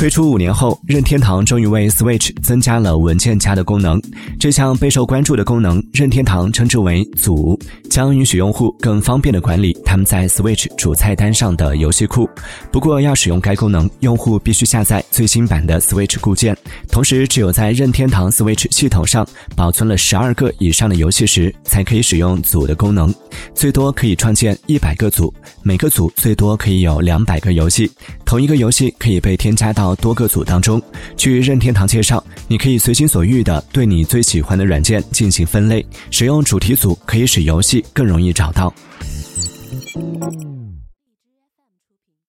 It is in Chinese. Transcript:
推出五年后，任天堂终于为 Switch 增加了文件夹的功能。这项备受关注的功能，任天堂称之为“组”，将允许用户更方便地管理他们在 Switch 主菜单上的游戏库。不过，要使用该功能，用户必须下载最新版的 Switch 固件，同时只有在任天堂 Switch 系统上保存了十二个以上的游戏时，才可以使用“组”的功能。最多可以创建一百个组，每个组最多可以有两百个游戏。同一个游戏可以被添加到多个组当中。据任天堂介绍，你可以随心所欲的对你最喜欢的软件进行分类，使用主题组可以使游戏更容易找到。